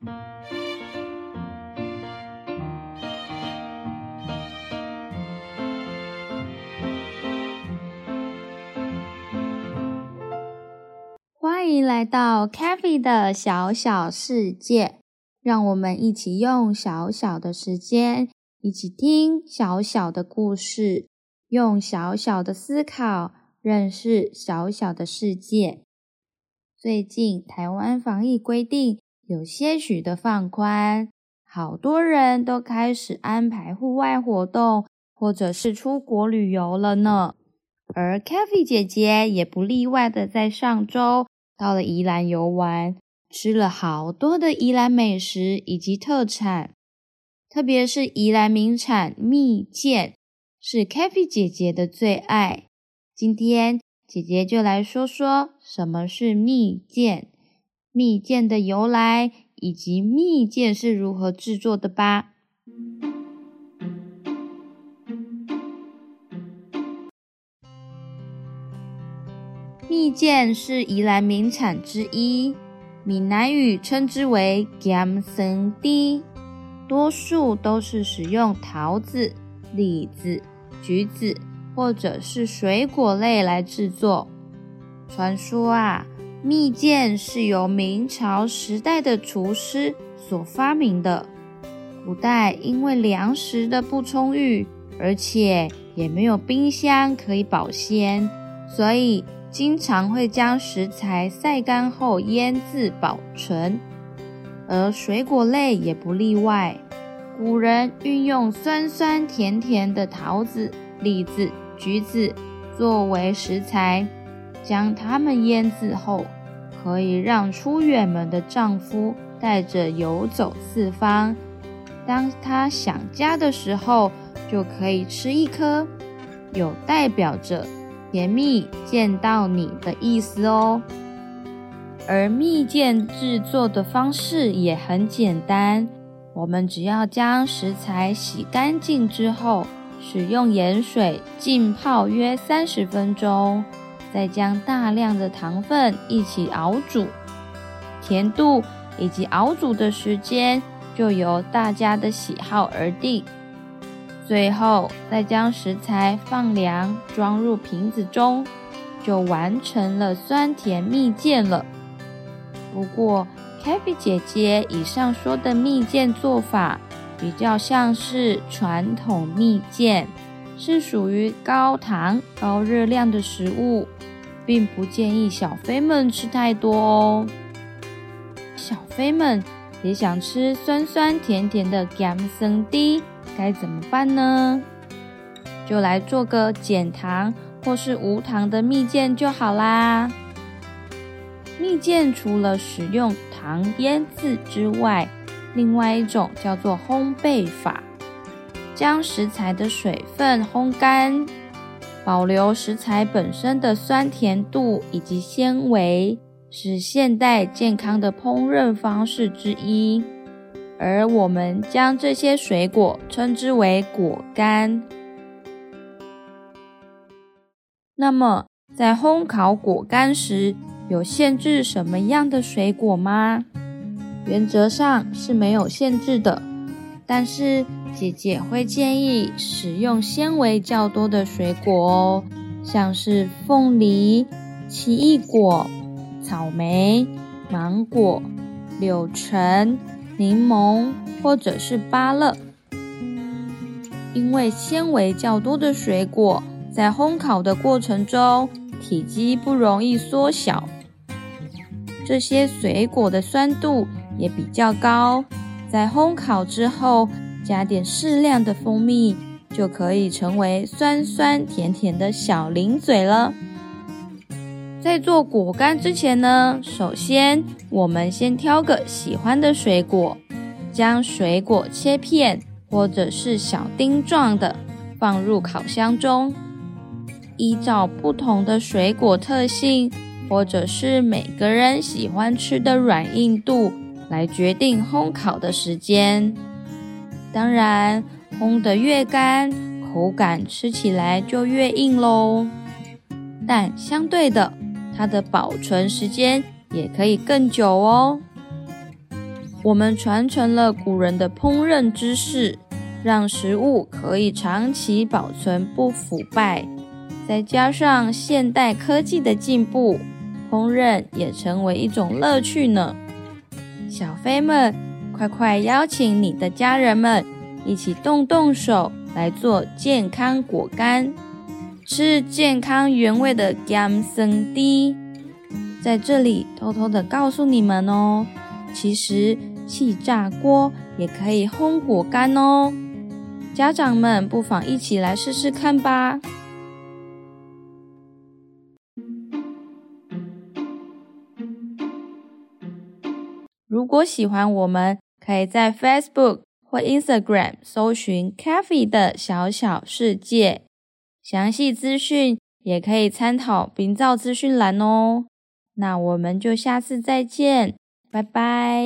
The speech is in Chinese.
欢迎来到 CaFi 的小小世界，让我们一起用小小的时间，一起听小小的故事，用小小的思考认识小小的世界。最近台湾防疫规定有些许的放宽，好多人都开始安排户外活动，或者是出国旅游了呢。而 CaFi 姐姐也不例外的，在上周到了宜兰游玩，吃了好多的宜兰美食以及特产，特别是宜兰名产蜜饯，是 CaFi 姐姐的最爱。今天，姐姐就来说说什么是蜜饯，蜜饯的由来，以及蜜饯是如何制作的吧。蜜饯是宜兰名产之一，闽南语称之为“咸酸甜”，多数都是使用桃子、李子、橘子。或者是水果类来制作。传说啊，蜜饯是由明朝时代的厨师所发明的。古代因为粮食的不充裕，而且也没有冰箱可以保鲜，所以经常会将食材晒干后腌制保存。而水果类也不例外。古人运用酸酸甜甜的桃子。李子、橘子作为食材，将它们腌制后，可以让出远门的丈夫带着游走四方。当他想家的时候，就可以吃一颗，有代表着甜蜜见到你的意思哦。而蜜饯制作的方式也很简单，我们只要将食材洗干净之后。使用盐水浸泡约三十分钟，再将大量的糖分一起熬煮，甜度以及熬煮的时间就由大家的喜好而定。最后再将食材放凉，装入瓶子中，就完成了酸甜蜜饯了。不过，CaFi 姐姐以上说的蜜饯做法，比较像是传统蜜饯，是属于高糖高热量的食物，并不建议小飞们吃太多哦。小飞们也想吃酸酸甜甜的甘酸甜，该怎么办呢？就来做个减糖或是无糖的蜜饯就好啦。蜜饯除了使用糖腌制之外，另外一种叫做烘焙法，将食材的水分烘干，保留食材本身的酸甜度以及纤维，是现代健康的烹饪方式之一。而我们将这些水果称之为果干。那么，在烘烤果干时，有限制什么样的水果吗？原则上是没有限制的，但是姐姐会建议使用纤维较多的水果哦，像是凤梨、奇异果、草莓、芒果、柳橙、柠檬或者是芭乐，因为纤维较多的水果在烘烤的过程中体积不容易缩小，这些水果的酸度也比较高，在烘烤之后加点适量的蜂蜜，就可以成为酸酸甜甜的小零嘴了。在做果干之前呢，首先我们先挑个喜欢的水果，将水果切片或者是小丁状的放入烤箱中，依照不同的水果特性，或者是每个人喜欢吃的软硬度。来决定烘烤的时间。当然，烘得越干，口感吃起来就越硬喽。但相对的，它的保存时间也可以更久哦。我们传承了古人的烹饪知识，让食物可以长期保存不腐败。再加上现代科技的进步，烹饪也成为一种乐趣呢。小飞们，快快邀请你的家人们一起动动手来做健康果干，吃健康原味的咸酸甜。在这里偷偷的告诉你们哦，其实气炸锅也可以烘果干哦。家长们不妨一起来试试看吧。如果喜欢我们，可以在 Facebook 或 Instagram 搜寻 Cafe 的小小世界”，详细资讯也可以参考冰皂资讯栏哦。那我们就下次再见，拜拜。